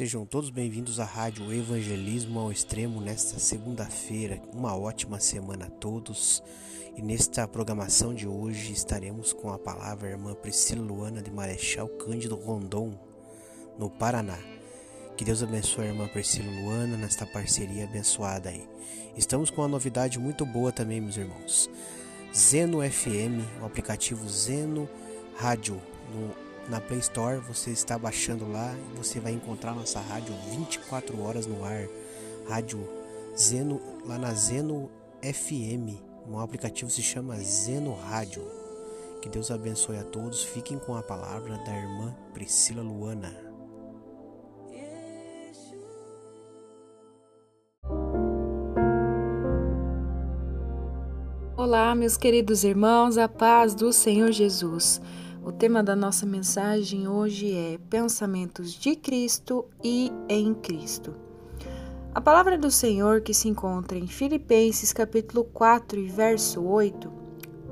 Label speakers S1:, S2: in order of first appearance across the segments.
S1: Sejam todos bem-vindos à Rádio Evangelismo ao Extremo nesta segunda-feira. Uma ótima semana a todos. E nesta programação de hoje estaremos com a palavra irmã Priscila Luana de Marechal Cândido Rondon, no Paraná. Que Deus abençoe a irmã Priscila Luana nesta parceria abençoada aí. Estamos com uma novidade muito boa também, meus irmãos. Zeno FM, o aplicativo Zeno Rádio no na Play Store, você está baixando lá e você vai encontrar nossa rádio 24 horas no ar. Rádio Zeno, lá na Zeno FM. Um aplicativo se chama Zeno Rádio. Que Deus abençoe a todos. Fiquem com a palavra da irmã Priscila Luana.
S2: Olá, meus queridos irmãos, a paz do Senhor Jesus. O tema da nossa mensagem hoje é Pensamentos de Cristo e em Cristo. A palavra do Senhor, que se encontra em Filipenses capítulo 4 e verso 8,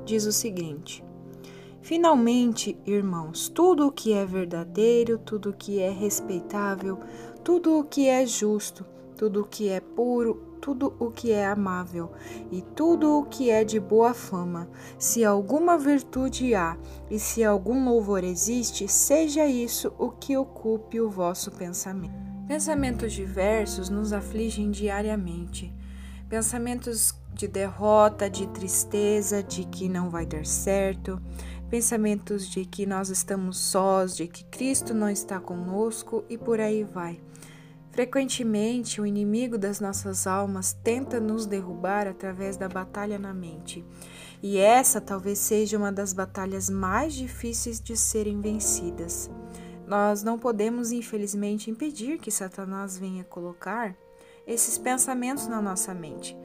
S2: diz o seguinte: Finalmente, irmãos, tudo o que é verdadeiro, tudo o que é respeitável, tudo o que é justo, tudo o que é puro, tudo o que é amável e tudo o que é de boa fama. Se alguma virtude há e se algum louvor existe, seja isso o que ocupe o vosso pensamento. Pensamentos diversos nos afligem diariamente. Pensamentos de derrota, de tristeza, de que não vai dar certo, pensamentos de que nós estamos sós, de que Cristo não está conosco e por aí vai. Frequentemente, o inimigo das nossas almas tenta nos derrubar através da batalha na mente. E essa talvez seja uma das batalhas mais difíceis de serem vencidas. Nós não podemos, infelizmente, impedir que Satanás venha colocar esses pensamentos na nossa mente,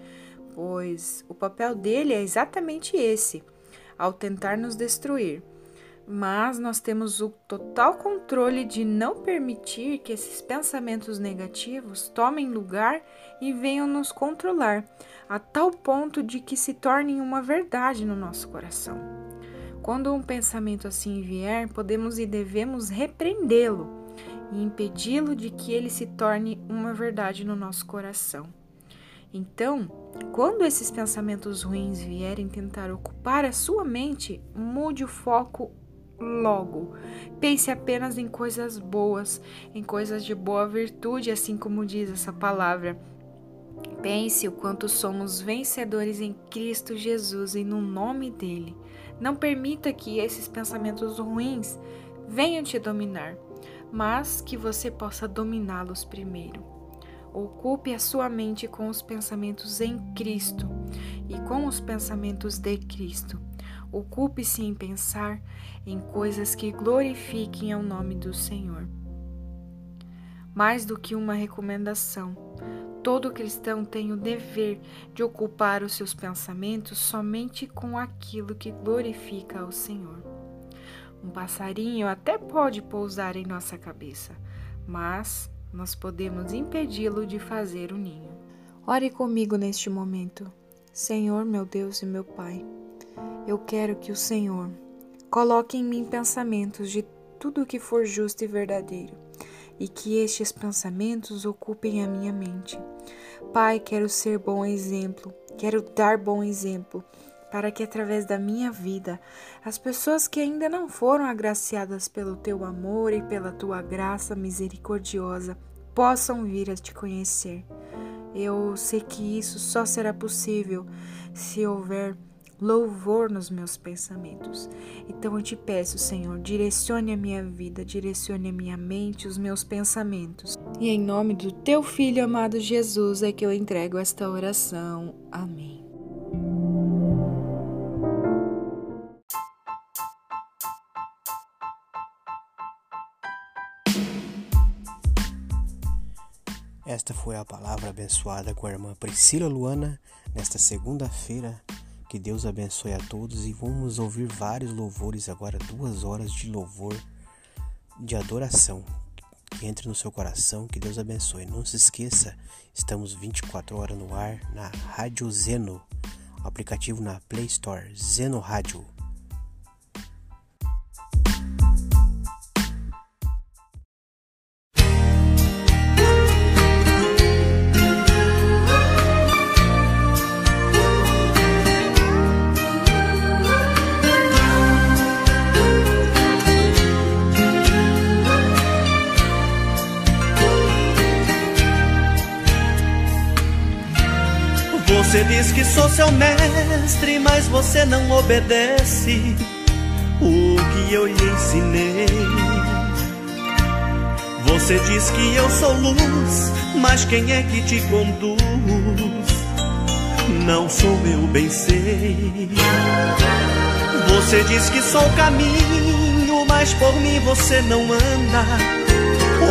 S2: pois o papel dele é exatamente esse: ao tentar nos destruir mas nós temos o total controle de não permitir que esses pensamentos negativos tomem lugar e venham nos controlar, a tal ponto de que se tornem uma verdade no nosso coração. Quando um pensamento assim vier, podemos e devemos repreendê-lo e impedi-lo de que ele se torne uma verdade no nosso coração. Então, quando esses pensamentos ruins vierem tentar ocupar a sua mente, mude o foco logo. Pense apenas em coisas boas, em coisas de boa virtude, assim como diz essa palavra. Pense o quanto somos vencedores em Cristo Jesus e no nome dele. Não permita que esses pensamentos ruins venham te dominar, mas que você possa dominá-los primeiro. Ocupe a sua mente com os pensamentos em Cristo e com os pensamentos de Cristo. Ocupe-se em pensar em coisas que glorifiquem ao nome do Senhor. Mais do que uma recomendação, todo cristão tem o dever de ocupar os seus pensamentos somente com aquilo que glorifica ao Senhor. Um passarinho até pode pousar em nossa cabeça, mas nós podemos impedi-lo de fazer o ninho. Ore comigo neste momento. Senhor, meu Deus e meu Pai, eu quero que o Senhor Coloque em mim pensamentos de tudo o que for justo e verdadeiro, e que estes pensamentos ocupem a minha mente. Pai, quero ser bom exemplo, quero dar bom exemplo, para que através da minha vida as pessoas que ainda não foram agraciadas pelo teu amor e pela tua graça misericordiosa possam vir a te conhecer. Eu sei que isso só será possível se houver louvor nos meus pensamentos. Então eu te peço, Senhor, direcione a minha vida, direcione a minha mente, os meus pensamentos. E em nome do teu filho amado Jesus é que eu entrego esta oração. Amém.
S1: Esta foi a palavra abençoada com a irmã Priscila Luana nesta segunda-feira que Deus abençoe a todos e vamos ouvir vários louvores agora, duas horas de louvor, de adoração. Que entre no seu coração, que Deus abençoe. Não se esqueça, estamos 24 horas no ar na Rádio Zeno, aplicativo na Play Store, Zeno Rádio.
S3: Que sou seu mestre, mas você não obedece o que eu lhe ensinei. Você diz que eu sou luz, mas quem é que te conduz? Não sou eu, bem sei. Você diz que sou caminho, mas por mim você não anda.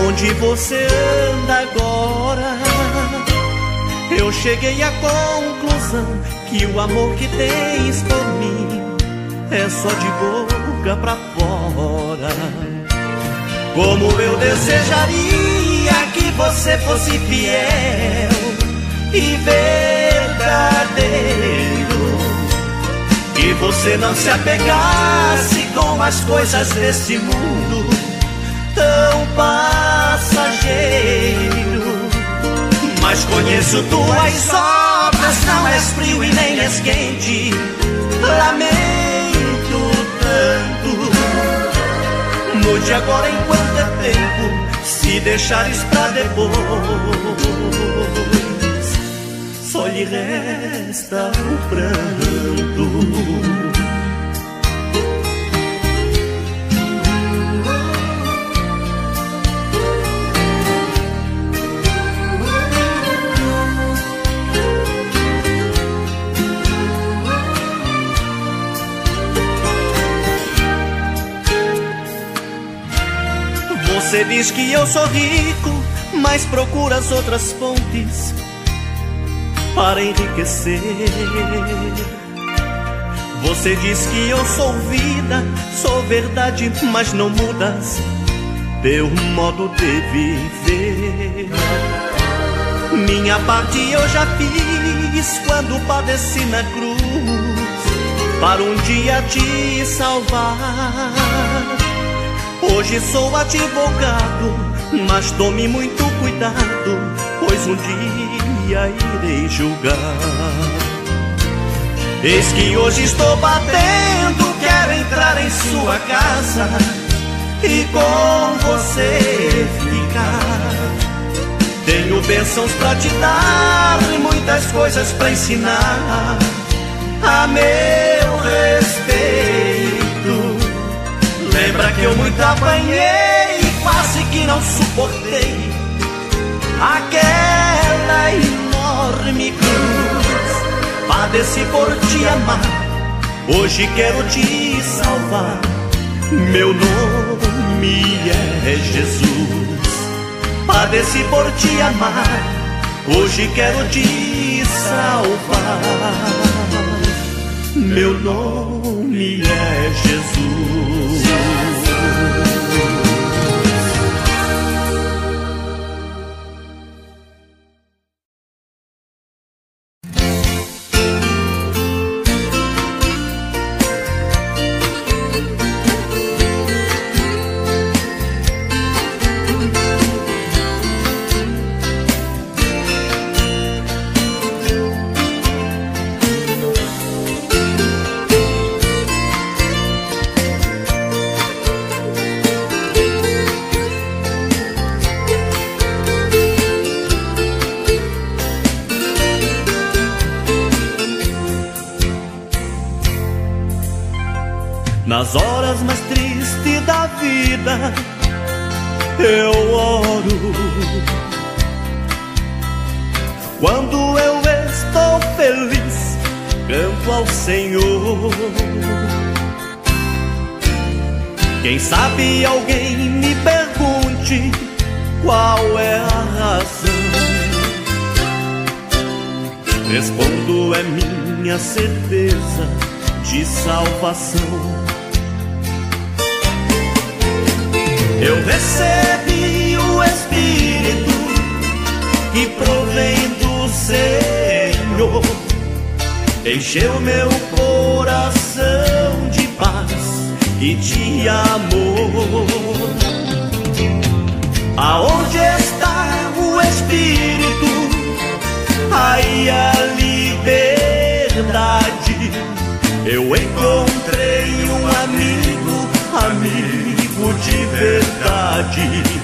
S3: Onde você anda agora? Eu cheguei à conclusão que o amor que tens por mim é só de boca pra fora. Como eu desejaria que você fosse fiel e verdadeiro. Que você não se apegasse com as coisas desse mundo tão passageiro. Mas conheço tuas obras, não és frio e nem és quente. Lamento tanto. Mude agora enquanto é tempo, se deixares pra depois. Só lhe resta o pranto. Diz que eu sou rico, mas procura as outras fontes para enriquecer. Você diz que eu sou vida, sou verdade, mas não mudas teu modo de viver. Minha parte eu já fiz quando padeci na cruz, para um dia te salvar. Hoje sou advogado, mas tome muito cuidado, pois um dia irei julgar. Eis que hoje estou batendo, quero entrar em sua casa e com você ficar. Tenho bênçãos pra te dar e muitas coisas pra ensinar a meu respeito. Lembra que eu muito apanhei e quase que não suportei aquela enorme cruz. Padeci por te amar, hoje quero te salvar. Meu nome é Jesus. Padeci por te amar, hoje quero te salvar. Meu nome é Jesus. Nas horas mais tristes da vida, eu oro. Quando eu estou feliz, canto ao Senhor. Quem sabe alguém me pergunte qual é a razão. Respondo, é minha certeza de salvação. Eu recebi o Espírito que provém do Senhor, encheu meu coração de paz e de amor. Aonde está o Espírito? Aí a liberdade. Eu encontrei um amigo, amigo de verdade.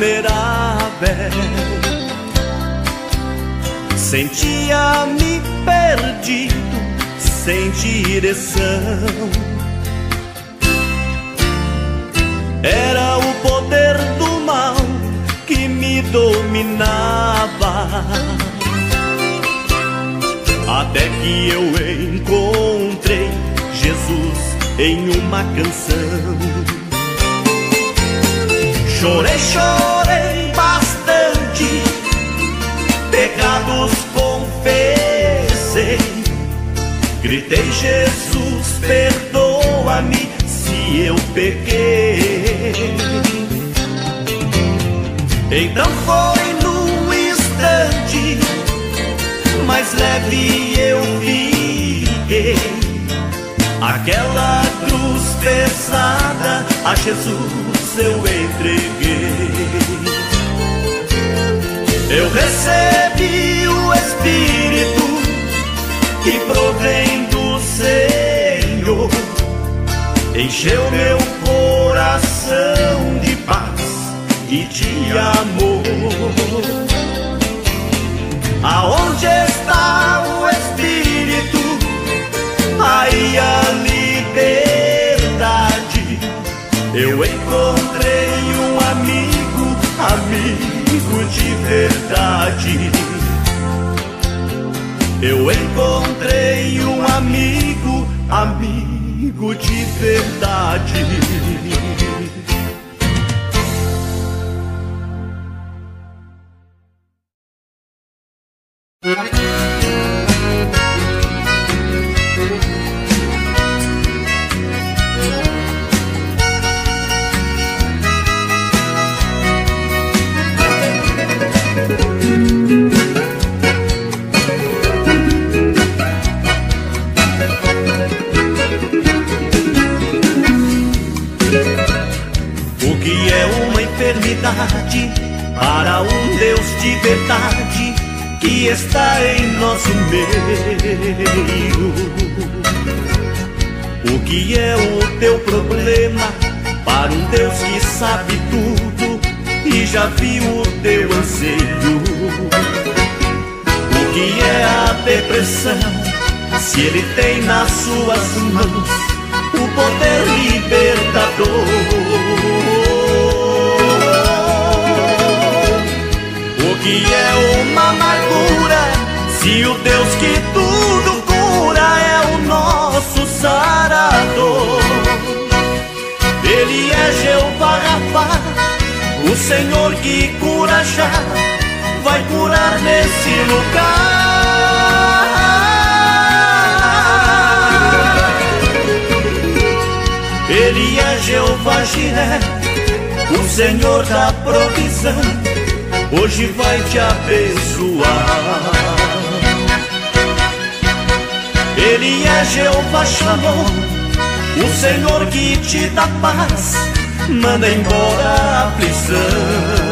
S3: Vulnerável. Sentia-me perdido, sem direção. Era o poder do mal que me dominava. Até que eu encontrei Jesus em uma canção. Chorei, chorei bastante, pecados confessei. Gritei, Jesus, perdoa-me se eu pequei. Então foi num instante, mais leve eu fiquei. Aquela cruz pesada a Jesus eu entreguei. Eu recebi o Espírito que provém do Senhor, encheu meu coração de paz e de amor. De verdade. Eu encontrei um amigo, amigo de verdade. Para um Deus de verdade que está em nosso meio. O que é o teu problema para um Deus que sabe tudo e já viu o teu anseio? O que é a depressão se ele tem nas suas mãos o poder o Deus que tudo cura é o nosso sarador? Ele é Jeová Rafa, o Senhor que cura já, vai curar nesse lugar. Ele é Jeová Jiré, o Senhor da provisão hoje vai te abençoar. Ele é Jeová Shalom, o Senhor que te dá paz, manda embora a aflição.